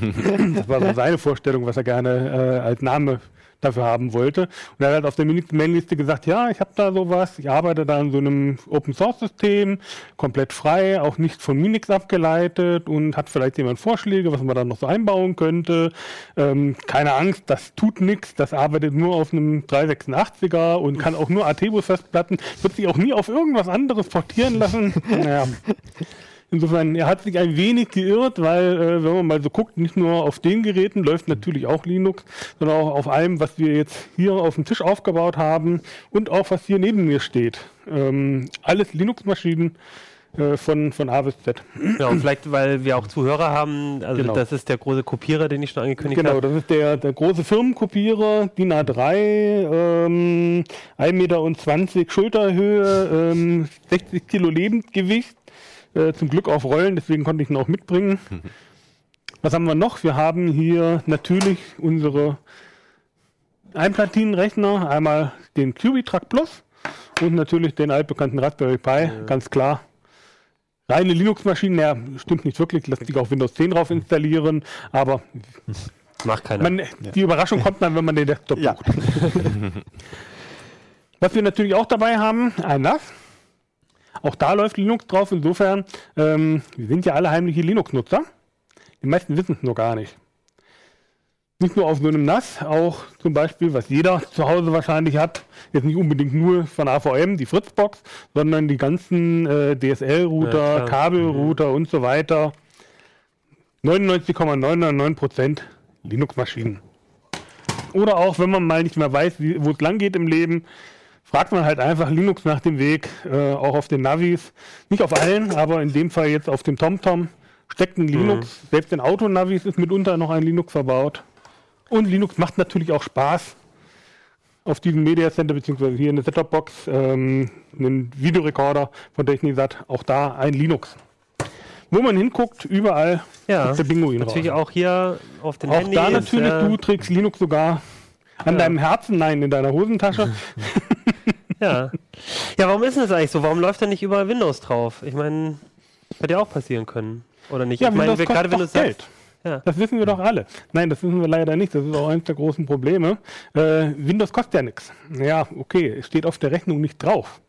(laughs) das war so seine Vorstellung, was er gerne äh, als Name dafür haben wollte. Und er hat auf der Minix-Mailing-Liste gesagt, ja, ich habe da sowas, ich arbeite da an so einem Open-Source-System, komplett frei, auch nicht von Minix abgeleitet und hat vielleicht jemand Vorschläge, was man da noch so einbauen könnte. Ähm, keine Angst, das tut nichts, das arbeitet nur auf einem 386er und kann auch nur AT-Bus-Festplatten, wird sich auch nie auf irgendwas anderes portieren lassen. (laughs) naja. Insofern, er hat sich ein wenig geirrt, weil, äh, wenn man mal so guckt, nicht nur auf den Geräten läuft natürlich auch Linux, sondern auch auf allem, was wir jetzt hier auf dem Tisch aufgebaut haben und auch was hier neben mir steht. Ähm, alles Linux-Maschinen äh, von, von A bis Z. Ja, und vielleicht, weil wir auch Zuhörer haben, also Genau. das ist der große Kopierer, den ich schon angekündigt Genau, habe. das ist der, der große Firmenkopierer, DIN A3, ähm, 1,20 Meter Schulterhöhe, ähm, 60 Kilo Lebendgewicht, äh, zum Glück auf Rollen, deswegen konnte ich ihn auch mitbringen. (laughs) Was haben wir noch? Wir haben hier natürlich unsere Einplatinenrechner, einmal den QB-Track Plus und natürlich den altbekannten Raspberry Pi, ganz klar. Reine Linux-Maschinen, ja, stimmt nicht wirklich, lässt sich auch Windows 10 drauf installieren, aber (laughs) Macht keiner. man, die Überraschung kommt dann, wenn man den Desktop Ja. bucht. (laughs) Was wir natürlich auch dabei haben, ein NAS. Auch da läuft Linux drauf. Insofern, ähm, wir sind ja alle heimliche Linux-Nutzer. Die meisten wissen es nur gar nicht. Nicht nur auf so einem NAS, auch zum Beispiel, was jeder zu Hause wahrscheinlich hat, jetzt nicht unbedingt nur von AVM, die Fritzbox, sondern die ganzen äh, Ja, DSL-Router, klar. Kabelrouter und so weiter. 99,999% Linux-Maschinen. Oder auch, wenn man mal nicht mehr weiß, wo es lang geht im Leben, fragt man halt einfach Linux nach dem Weg, äh, auch auf den Navis. Nicht auf allen, aber in dem Fall jetzt auf dem TomTom steckt ein Linux. Selbst in Autonavis ist mitunter noch ein Linux verbaut. Und Linux macht natürlich auch Spaß. Auf diesem Media Center, beziehungsweise hier in der Setup-Box, ähm, einen Videorekorder von Technisat, auch da ein Linux. Wo man hinguckt, überall ja, ist der Pinguin natürlich raus. auch hier auf den Auch Handys. da natürlich, äh, du trägst Linux sogar an Ja. deinem Herzen, nein, in deiner Hosentasche. (laughs) Ja. ja, warum ist das eigentlich so? Warum läuft da nicht überall Windows drauf? Ich meine, hätte ja auch passieren können. Oder nicht? Ja, ich meine, Windows gerade sagst, Geld. Ja. Das wissen wir doch alle. Nein, das wissen wir leider nicht. Das ist auch eines der großen Probleme. Äh, Windows kostet ja nichts. Ja, okay, es steht auf der Rechnung nicht drauf.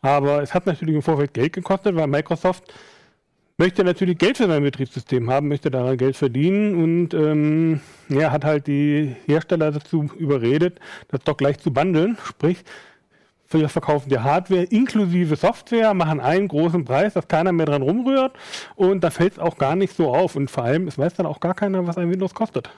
Aber es hat natürlich im Vorfeld Geld gekostet, weil Microsoft möchte natürlich Geld für sein Betriebssystem haben, möchte daran Geld verdienen und ähm, ja, hat halt die Hersteller dazu überredet, das doch gleich zu bundeln. Sprich, wir verkaufen die Hardware inklusive Software, machen einen großen Preis, dass keiner mehr dran rumrührt und da fällt es auch gar nicht so auf und vor allem, es weiß dann auch gar keiner, was ein Windows kostet.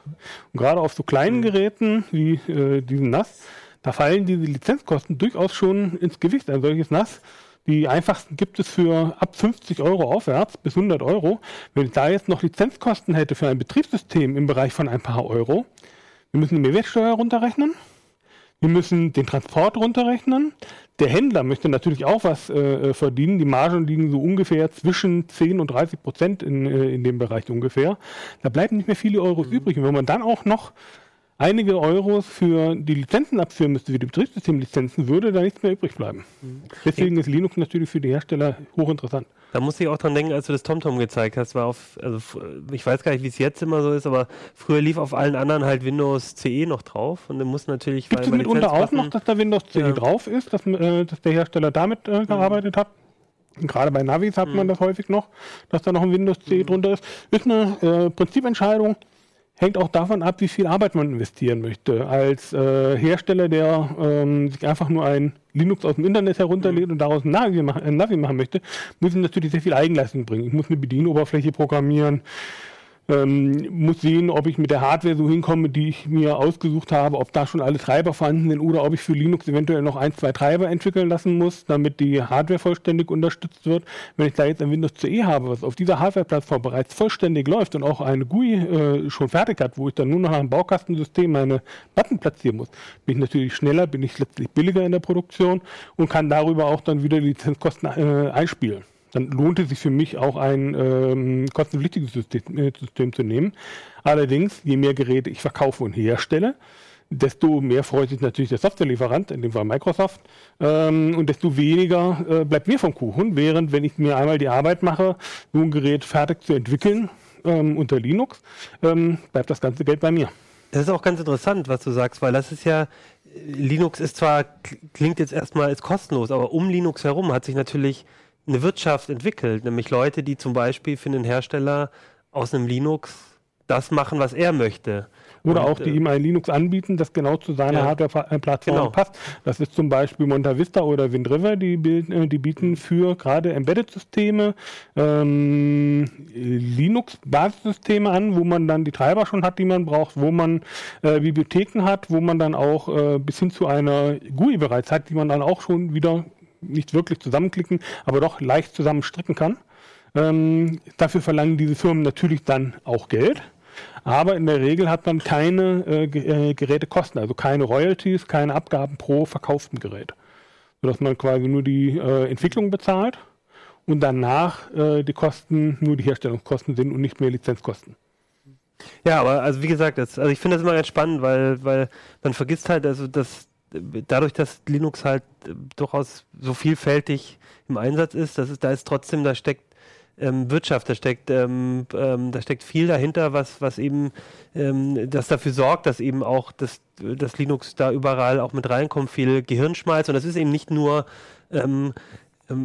Und gerade auf so kleinen Geräten wie äh, diesen NAS, da fallen diese Lizenzkosten durchaus schon ins Gewicht. Ein solches NAS die einfachsten gibt es für ab 50 Euro aufwärts bis 100 Euro. Wenn ich da jetzt noch Lizenzkosten hätte für ein Betriebssystem im Bereich von ein paar Euro, wir müssen die Mehrwertsteuer runterrechnen, wir müssen den Transport runterrechnen. Der Händler möchte natürlich auch was äh, verdienen. Die Margen liegen so ungefähr zwischen 10 und 30 Prozent in, äh, in dem Bereich ungefähr. Da bleiben nicht mehr viele Euros mhm. übrig. Und wenn man dann auch noch einige Euros für die Lizenzen abführen müsste, wie die Betriebssystemlizenzen, würde da nichts mehr übrig bleiben. Mhm. Deswegen ist Linux natürlich für die Hersteller hochinteressant. Da musste ich auch dran denken, als du das TomTom gezeigt hast, war auf, also ich weiß gar nicht, wie es jetzt immer so ist, aber früher lief auf allen anderen halt Windows CE noch drauf und dann muss natürlich. Gibt es mitunter auch noch, dass da Windows CE ja. drauf ist, dass, äh, dass, der Hersteller damit äh, gearbeitet mhm. hat? Gerade bei Navis hat mhm. man das häufig noch, dass da noch ein Windows CE mhm. drunter ist. Ist eine äh, Prinzipentscheidung hängt auch davon ab, wie viel Arbeit man investieren möchte. Als äh, Hersteller, der ähm, sich einfach nur ein Linux aus dem Internet herunterlädt und daraus ein Navi, machen, ein Navi machen möchte, muss ich natürlich sehr viel Eigenleistung bringen. Ich muss eine Bedienoberfläche programmieren, ähm, muss sehen, ob ich mit der Hardware so hinkomme, die ich mir ausgesucht habe, ob da schon alle Treiber vorhanden sind oder ob ich für Linux eventuell noch ein, zwei Treiber entwickeln lassen muss, damit die Hardware vollständig unterstützt wird. Wenn ich da jetzt ein Windows CE habe, was auf dieser Hardware-Plattform bereits vollständig läuft und auch eine GUI äh, schon fertig hat, wo ich dann nur noch einem Baukastensystem meine Button platzieren muss, bin ich natürlich schneller, bin ich letztlich billiger in der Produktion und kann darüber auch dann wieder die Lizenzkosten äh, einspielen dann lohnt es sich für mich auch ein ähm, kostenpflichtiges System, äh, System zu nehmen. Allerdings, je mehr Geräte ich verkaufe und herstelle, desto mehr freut sich natürlich der Softwarelieferant, in dem Fall Microsoft, ähm, und desto weniger äh, bleibt mir vom Kuchen. Während wenn ich mir einmal die Arbeit mache, so ein Gerät fertig zu entwickeln ähm, unter Linux, ähm, bleibt das ganze Geld bei mir. Das ist auch ganz interessant, was du sagst, weil das ist ja, Linux ist zwar, klingt jetzt erstmal als kostenlos, aber um Linux herum hat sich natürlich eine Wirtschaft entwickelt, nämlich Leute, die zum Beispiel für einen Hersteller aus einem Linux das machen, was er möchte. Oder und, auch, die äh, ihm ein Linux anbieten, das genau zu seiner ja, Hardware-Plattform genau. passt. Das ist zum Beispiel Monta Vista oder WindRiver, die, äh, die bieten für gerade Embedded-Systeme ähm, Linux-Basissysteme an, wo man dann die Treiber schon hat, die man braucht, wo man äh, Bibliotheken hat, wo man dann auch äh, bis hin zu einer GUI bereits hat, die man dann auch schon wieder nicht wirklich zusammenklicken, aber doch leicht zusammenstricken kann. Ähm, dafür verlangen diese Firmen natürlich dann auch Geld. Aber in der Regel hat man keine äh, äh, Gerätekosten, also keine Royalties, keine Abgaben pro verkauften Gerät. Sodass man quasi nur die äh, Entwicklung bezahlt und danach äh, die Kosten nur die Herstellungskosten sind und nicht mehr Lizenzkosten. Ja, aber also wie gesagt, das, also ich finde das immer ganz spannend, weil, weil man vergisst halt, also dass dadurch, dass Linux halt äh, durchaus so vielfältig im Einsatz ist, das ist, da ist trotzdem, da steckt ähm, Wirtschaft, da steckt, ähm, ähm, da steckt viel dahinter, was, was eben ähm, das dafür sorgt, dass eben auch das, das Linux da überall auch mit reinkommt, viel Gehirnschmalz. Und das ist eben nicht nur ähm,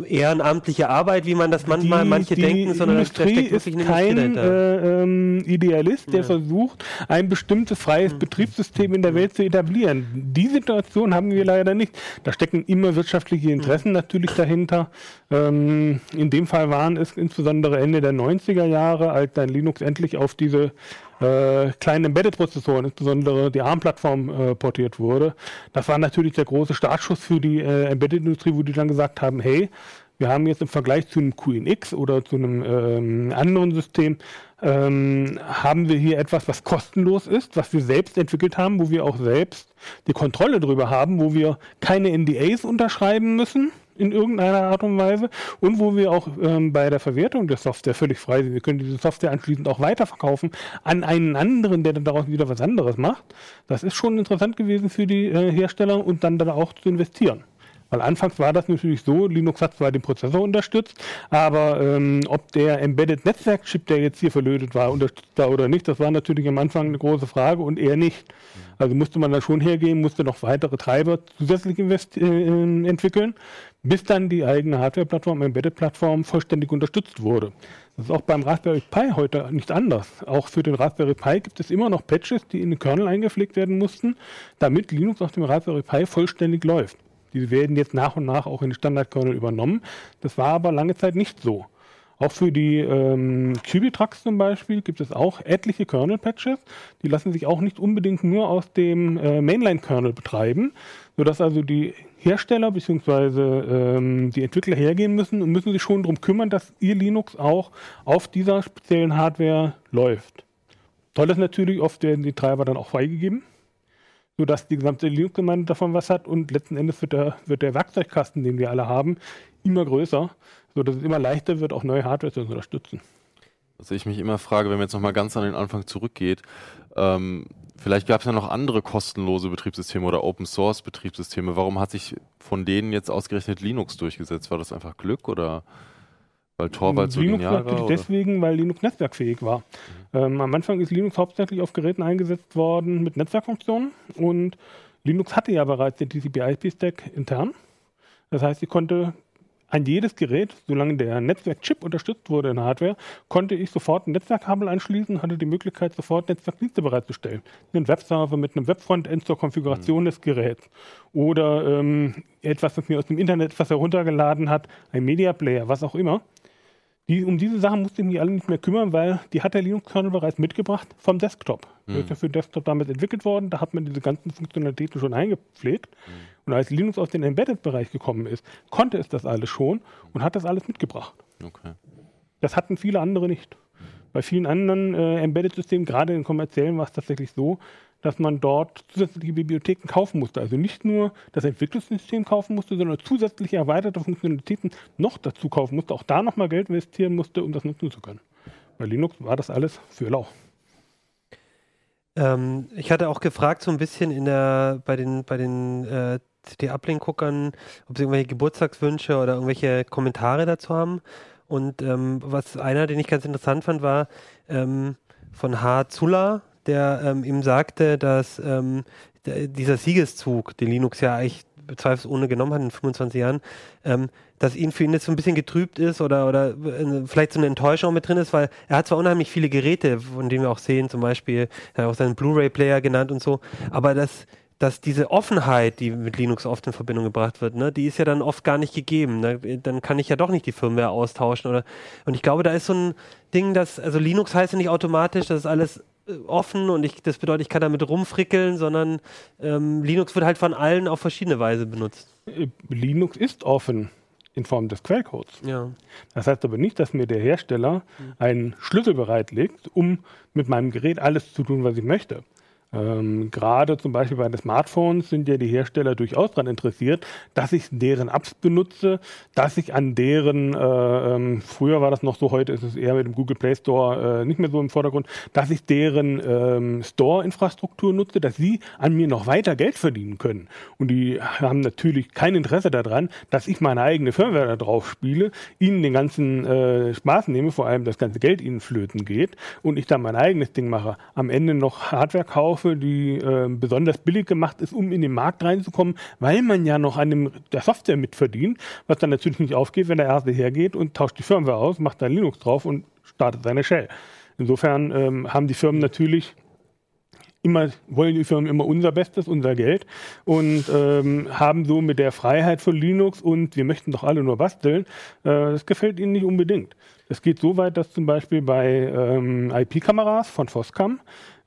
ehrenamtliche Arbeit, wie man das manchmal die, manche die denken, sondern Industrie da steckt wirklich ist kein äh, ähm, Idealist, der ja. versucht, ein bestimmtes freies mhm. Betriebssystem in der Welt zu etablieren. Die Situation haben wir leider nicht. Da stecken immer wirtschaftliche Interessen mhm. natürlich dahinter. Ähm, in dem Fall waren es insbesondere Ende der 90er Jahre, als dann Linux endlich auf diese äh, kleinen Embedded-Prozessoren, insbesondere die ARM-Plattform, äh, portiert wurde. Das war natürlich der große Startschuss für die äh, Embedded-Industrie, wo die dann gesagt haben, hey, wir haben jetzt im Vergleich zu einem QNX oder zu einem ähm, anderen System, ähm, haben wir hier etwas, was kostenlos ist, was wir selbst entwickelt haben, wo wir auch selbst die Kontrolle darüber haben, wo wir keine NDAs unterschreiben müssen, in irgendeiner Art und Weise und wo wir auch ähm, bei der Verwertung der Software völlig frei sind. Wir können diese Software anschließend auch weiterverkaufen an einen anderen, der dann daraus wieder was anderes macht. Das ist schon interessant gewesen für die äh, Hersteller und dann, dann auch zu investieren. Weil anfangs war das natürlich so, Linux hat zwar den Prozessor unterstützt, aber ähm, ob der Embedded Netzwerk-Chip, der jetzt hier verlötet war, unterstützt war oder nicht, das war natürlich am Anfang eine große Frage und eher nicht. Also musste man da schon hergehen, musste noch weitere Treiber zusätzlich äh, entwickeln, bis dann die eigene Hardware-Plattform, Embedded-Plattform vollständig unterstützt wurde. Das ist auch beim Raspberry Pi heute nicht anders. Auch für den Raspberry Pi gibt es immer noch Patches, die in den Kernel eingepflegt werden mussten, damit Linux auf dem Raspberry Pi vollständig läuft. Die werden jetzt nach und nach auch in den Standardkernel übernommen. Das war aber lange Zeit nicht so. Auch für die ähm, Cubitrax zum Beispiel gibt es auch etliche Kernel-Patches. Die lassen sich auch nicht unbedingt nur aus dem äh, Mainline-Kernel betreiben, sodass also die Hersteller bzw. Ähm, die Entwickler hergehen müssen und müssen sich schon darum kümmern, dass ihr Linux auch auf dieser speziellen Hardware läuft. Toll ist natürlich, oft werden die Treiber dann auch freigegeben sodass die gesamte Linux-Gemeinde davon was hat und letzten Endes wird der, wird der Werkzeugkasten, den wir alle haben, immer größer, sodass es immer leichter wird, auch neue Hardware zu unterstützen. Was ich mich immer frage, wenn man jetzt nochmal ganz an den Anfang zurückgeht, ähm, vielleicht gab es ja noch andere kostenlose Betriebssysteme oder Open Source Betriebssysteme. Warum hat sich von denen jetzt ausgerechnet Linux durchgesetzt? War das einfach Glück oder? Weil Torvald so Linux genial war, deswegen, weil Linux netzwerkfähig war. Mhm. Ähm, am Anfang ist Linux hauptsächlich auf Geräten eingesetzt worden mit Netzwerkfunktionen und Linux hatte ja bereits den TCP/IP-Stack intern. Das heißt, ich konnte an jedes Gerät, solange der Netzwerkchip unterstützt wurde in der Hardware, konnte ich sofort ein Netzwerkkabel anschließen, hatte die Möglichkeit, sofort Netzwerkdienste bereitzustellen. Einen Webserver mit einem Webfrontend zur Konfiguration mhm. des Geräts oder ähm, etwas, das mir aus dem Internet etwas heruntergeladen hat, ein Media Player, was auch immer. Die, um diese Sachen musste ich mich alle nicht mehr kümmern, weil die hat der Linux-Kernel bereits mitgebracht vom Desktop. Mhm. Der ist ja für Desktop damit entwickelt worden, da hat man diese ganzen Funktionalitäten schon eingepflegt. Mhm. Und als Linux aus dem Embedded-Bereich gekommen ist, konnte es das alles schon und hat das alles mitgebracht. Okay. Das hatten viele andere nicht. Bei vielen anderen äh, Embedded-Systemen, gerade in kommerziellen, war es tatsächlich so, dass man dort zusätzliche Bibliotheken kaufen musste. Also nicht nur das Entwicklungssystem kaufen musste, sondern zusätzliche erweiterte Funktionalitäten noch dazu kaufen musste, auch da nochmal Geld investieren musste, um das nutzen zu können. Bei Linux war das alles für lau. Ähm, ich hatte auch gefragt, so ein bisschen in der, bei den, bei den äh, CD-Uplink-Guckern, ob sie irgendwelche Geburtstagswünsche oder irgendwelche Kommentare dazu haben. Und ähm, was einer, den ich ganz interessant fand, war ähm, von H. Zula, der ähm, ihm sagte, dass ähm, dieser Siegeszug, den Linux ja eigentlich zweifelsohne genommen hat in 25 Jahren, ähm, dass ihn für ihn jetzt so ein bisschen getrübt ist oder, oder äh, vielleicht so eine Enttäuschung mit drin ist, weil er hat zwar unheimlich viele Geräte, von denen wir auch sehen, zum Beispiel, er hat auch seinen Blu-ray-Player genannt und so, aber das dass diese Offenheit, die mit Linux oft in Verbindung gebracht wird, ne, die ist ja dann oft gar nicht gegeben. Ne? Dann kann ich ja doch nicht die Firmware austauschen. Oder, und ich glaube, da ist so ein Ding, dass, also Linux heißt ja nicht automatisch, das ist alles offen und ich, das bedeutet, ich kann damit rumfrickeln, sondern ähm, Linux wird halt von allen auf verschiedene Weise benutzt. Äh, Linux ist offen in Form des Quellcodes. Ja. Das heißt aber nicht, dass mir der Hersteller mhm. einen Schlüssel bereitlegt, um mit meinem Gerät alles zu tun, was ich möchte. Ähm, Gerade zum Beispiel bei den Smartphones sind ja die Hersteller durchaus daran interessiert, dass ich deren Apps benutze, dass ich an deren, äh, ähm, früher war das noch so, heute ist es eher mit dem Google Play Store äh, nicht mehr so im Vordergrund, dass ich deren ähm, Store-Infrastruktur nutze, dass sie an mir noch weiter Geld verdienen können. Und die haben natürlich kein Interesse daran, dass ich meine eigene Firmware da drauf spiele, ihnen den ganzen äh, Spaß nehme, vor allem das ganze Geld ihnen flöten geht und ich dann mein eigenes Ding mache. Am Ende noch Hardware kaufe, kaufe, die äh, besonders billig gemacht ist, um in den Markt reinzukommen, weil man ja noch an dem, der Software mitverdient, was dann natürlich nicht aufgeht, wenn der Erste hergeht und tauscht die Firmware aus, macht da Linux drauf und startet seine Shell. Insofern ähm, haben die Firmen natürlich immer, wollen die Firmen immer unser Bestes, unser Geld und ähm, haben so mit der Freiheit von Linux und wir möchten doch alle nur basteln, äh, das gefällt ihnen nicht unbedingt. Es geht so weit, dass zum Beispiel bei ähm, IP-Kameras von Foscam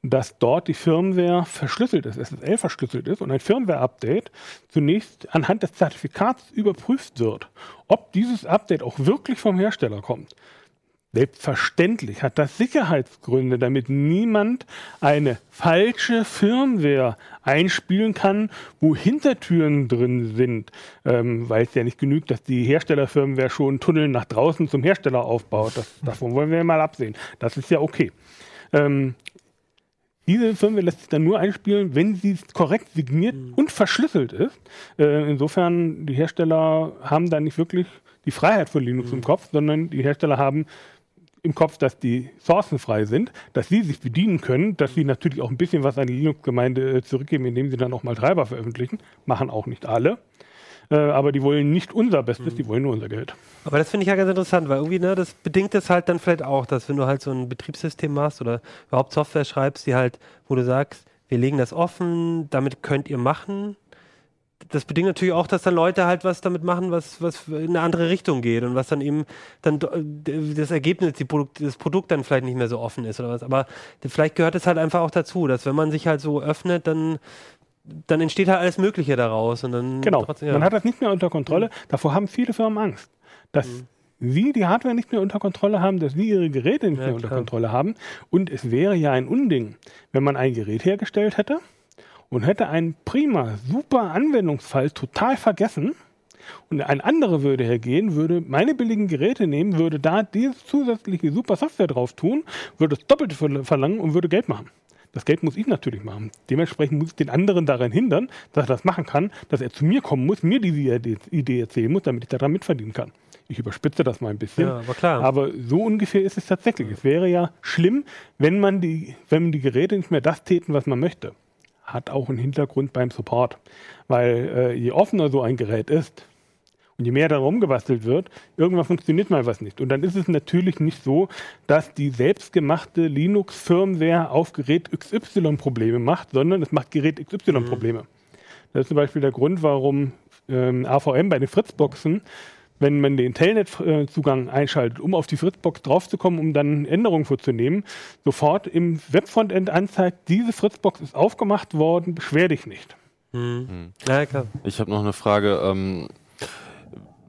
dass dort die Firmware verschlüsselt ist, SSL verschlüsselt ist und ein Firmware-Update zunächst anhand des Zertifikats überprüft wird, ob dieses Update auch wirklich vom Hersteller kommt. Selbstverständlich hat das Sicherheitsgründe, damit niemand eine falsche Firmware einspielen kann, wo Hintertüren drin sind, ähm, weil es ja nicht genügt, dass die Herstellerfirmware schon Tunnel nach draußen zum Hersteller aufbaut. Das, davon wollen wir mal absehen. Das ist ja okay. Ähm, Diese Firmware lässt sich dann nur einspielen, wenn sie korrekt signiert mhm. und verschlüsselt ist. Äh, insofern, die Hersteller haben da nicht wirklich die Freiheit von Linux mhm. im Kopf, sondern die Hersteller haben im Kopf, dass die Sourcen frei sind, dass sie sich bedienen können, dass sie natürlich auch ein bisschen was an die Linux-Gemeinde äh, zurückgeben, indem sie dann auch mal Treiber veröffentlichen. Machen auch nicht alle. Äh, aber die wollen nicht unser Bestes, mhm. die wollen nur unser Geld. Aber das finde ich ja ganz interessant, weil irgendwie, ne, das bedingt es halt dann vielleicht auch, dass wenn du halt so ein Betriebssystem machst oder überhaupt Software schreibst, die halt, wo du sagst, wir legen das offen, damit könnt ihr machen, das bedingt natürlich auch, dass dann Leute halt was damit machen, was, was in eine andere Richtung geht und was dann eben dann das Ergebnis, die Produkt, das Produkt dann vielleicht nicht mehr so offen ist oder was. Aber vielleicht gehört es halt einfach auch dazu, dass wenn man sich halt so öffnet, dann dann entsteht halt alles Mögliche daraus. Und dann genau, trotzdem, ja. man hat das nicht mehr unter Kontrolle. Davor haben viele Firmen Angst, dass mhm. sie die Hardware nicht mehr unter Kontrolle haben, dass sie ihre Geräte nicht ja, mehr unter Kontrolle haben. Und es wäre ja ein Unding, wenn man ein Gerät hergestellt hätte und hätte einen prima, super Anwendungsfall total vergessen und ein anderer würde hergehen, würde meine billigen Geräte nehmen, würde da diese zusätzliche super Software drauf tun, würde das Doppelte verlangen und würde Geld machen. Das Geld muss ich natürlich machen. Dementsprechend muss ich den anderen daran hindern, dass er das machen kann, dass er zu mir kommen muss, mir diese Idee erzählen muss, damit ich daran mitverdienen kann. Ich überspitze das mal ein bisschen. Ja, aber, klar. aber so ungefähr ist es tatsächlich. Es wäre ja schlimm, wenn man die, wenn die Geräte nicht mehr das täten, was man möchte hat auch einen Hintergrund beim Support. Weil äh, je offener so ein Gerät ist und je mehr da rumgebastelt wird, irgendwann funktioniert mal was nicht. Und dann ist es natürlich nicht so, dass die selbstgemachte Linux-Firmware auf Gerät XY Probleme macht, sondern es macht Gerät XY mhm. Probleme. Das ist zum Beispiel der Grund, warum ähm, AVM bei den Fritzboxen wenn man den Telnet-Zugang einschaltet, um auf die Fritzbox draufzukommen, um dann Änderungen vorzunehmen, sofort im Webfrontend anzeigt, diese Fritzbox ist aufgemacht worden, beschwer dich nicht. Mhm. Ja, klar. Ich habe noch eine Frage. Ähm,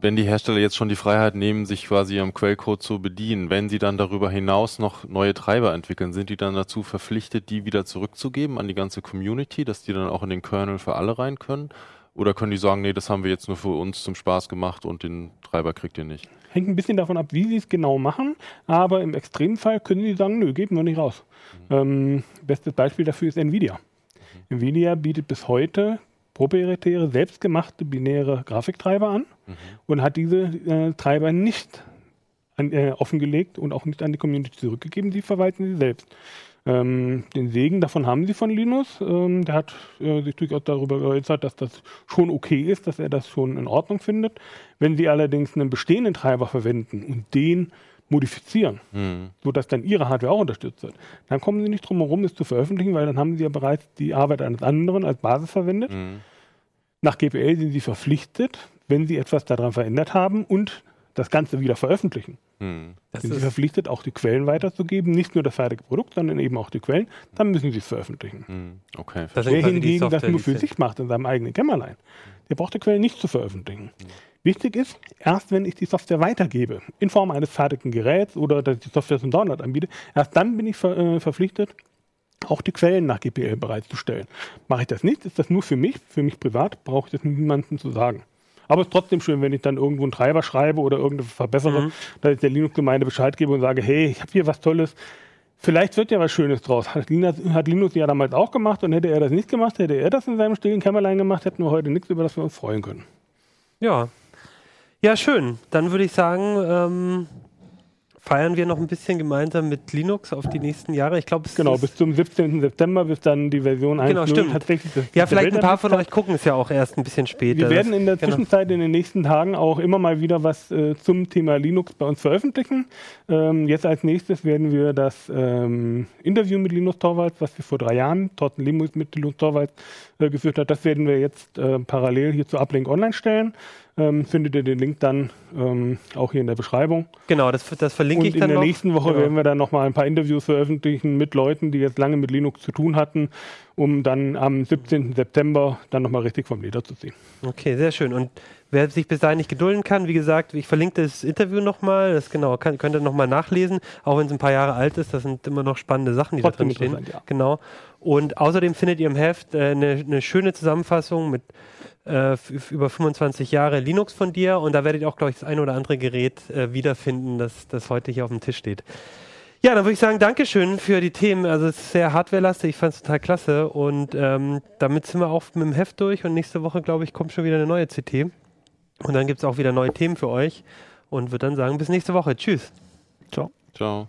wenn die Hersteller jetzt schon die Freiheit nehmen, sich quasi am Quellcode zu bedienen, wenn sie dann darüber hinaus noch neue Treiber entwickeln, sind die dann dazu verpflichtet, die wieder zurückzugeben an die ganze Community, dass die dann auch in den Kernel für alle rein können? Oder können die sagen, nee, das haben wir jetzt nur für uns zum Spaß gemacht und den Treiber kriegt ihr nicht? Hängt ein bisschen davon ab, wie sie es genau machen, aber im Extremfall können sie sagen, nö, geben wir nicht raus. Mhm. Ähm, bestes Beispiel dafür ist Nvidia. Mhm. Nvidia bietet bis heute proprietäre, selbstgemachte binäre Grafiktreiber an mhm. und hat diese äh, Treiber nicht an, äh, offengelegt und auch nicht an die Community zurückgegeben, sie verwalten sie selbst. Ähm, den Segen davon haben sie von Linus. Ähm, der hat äh, sich durchaus darüber geäußert, dass das schon okay ist, dass er das schon in Ordnung findet. Wenn sie allerdings einen bestehenden Treiber verwenden und den modifizieren, mhm. sodass dann ihre Hardware auch unterstützt wird, dann kommen sie nicht drum herum, es zu veröffentlichen, weil dann haben sie ja bereits die Arbeit eines anderen als Basis verwendet. Mhm. Nach GPL sind sie verpflichtet, wenn sie etwas daran verändert haben und das Ganze wieder veröffentlichen. Hm. Sind Sie verpflichtet, auch die Quellen weiterzugeben, nicht nur das fertige Produkt, sondern eben auch die Quellen, dann müssen Sie es veröffentlichen. Hm. Okay. Das Wer hingegen das nur für sich macht, in seinem eigenen Kämmerlein, der braucht die Quellen nicht zu veröffentlichen. Hm. Wichtig ist, erst wenn ich die Software weitergebe, in Form eines fertigen Geräts oder dass ich die Software zum Download anbiete, erst dann bin ich ver äh, verpflichtet, auch die Quellen nach GPL bereitzustellen. Mache ich das nicht, ist das nur für mich, für mich privat, brauche ich das niemandem zu sagen. Aber es ist trotzdem schön, wenn ich dann irgendwo einen Treiber schreibe oder irgendeine verbessere, mhm. dass ich der Linux-Gemeinde Bescheid gebe und sage, hey, ich habe hier was Tolles. Vielleicht wird ja was Schönes draus. Hat Linus, hat Linus ja damals auch gemacht und hätte er das nicht gemacht, hätte er das in seinem stillen Kämmerlein gemacht, hätten wir heute nichts, über das wir uns freuen können. Ja. Ja, schön. Dann würde ich sagen, ähm, feiern wir noch ein bisschen gemeinsam mit Linux auf die nächsten Jahre. Ich glaube, genau bis zum 17. September, bis dann die Version 1.0 genau, stimmt. tatsächlich. Das ja, vielleicht ein paar von euch gucken es ja auch erst ein bisschen später. Wir werden in der genau. Zwischenzeit in den nächsten Tagen auch immer mal wieder was äh, zum Thema Linux bei uns veröffentlichen. Ähm, jetzt als nächstes werden wir das ähm, Interview mit Linus Torvalds, was wir vor drei Jahren, Torten Linus mit Linus Torvalds äh, geführt hat, das werden wir jetzt äh, parallel hier zu Uplink online stellen ähm, findet ihr den Link dann ähm, auch hier in der Beschreibung. Genau, das, das verlinke ich dann noch. in der nächsten Woche genau. werden wir dann nochmal ein paar Interviews veröffentlichen mit Leuten, die jetzt lange mit Linux zu tun hatten, um dann am 17. September dann nochmal richtig vom Leder zu ziehen. Okay, sehr schön. Und wer sich bis dahin nicht gedulden kann, wie gesagt, ich verlinke das Interview nochmal, das genau, kann, könnt ihr nochmal nachlesen, auch wenn es ein paar Jahre alt ist, das sind immer noch spannende Sachen, die Trotzdem da drin stehen. Ja. Genau. Und außerdem findet ihr im Heft äh, eine, eine schöne Zusammenfassung mit äh, über 25 Jahre Linux von dir und da werdet ihr auch, glaube ich, das ein oder andere Gerät äh, wiederfinden, das, das heute hier auf dem Tisch steht. Ja, dann würde ich sagen, Dankeschön für die Themen. Also es ist sehr hardwarelastig, ich fand es total klasse. Und ähm, damit sind wir auch mit dem Heft durch und nächste Woche, glaube ich, kommt schon wieder eine neue CT. Und dann gibt es auch wieder neue Themen für euch. Und würde dann sagen, bis nächste Woche. Tschüss. Ciao. Ciao.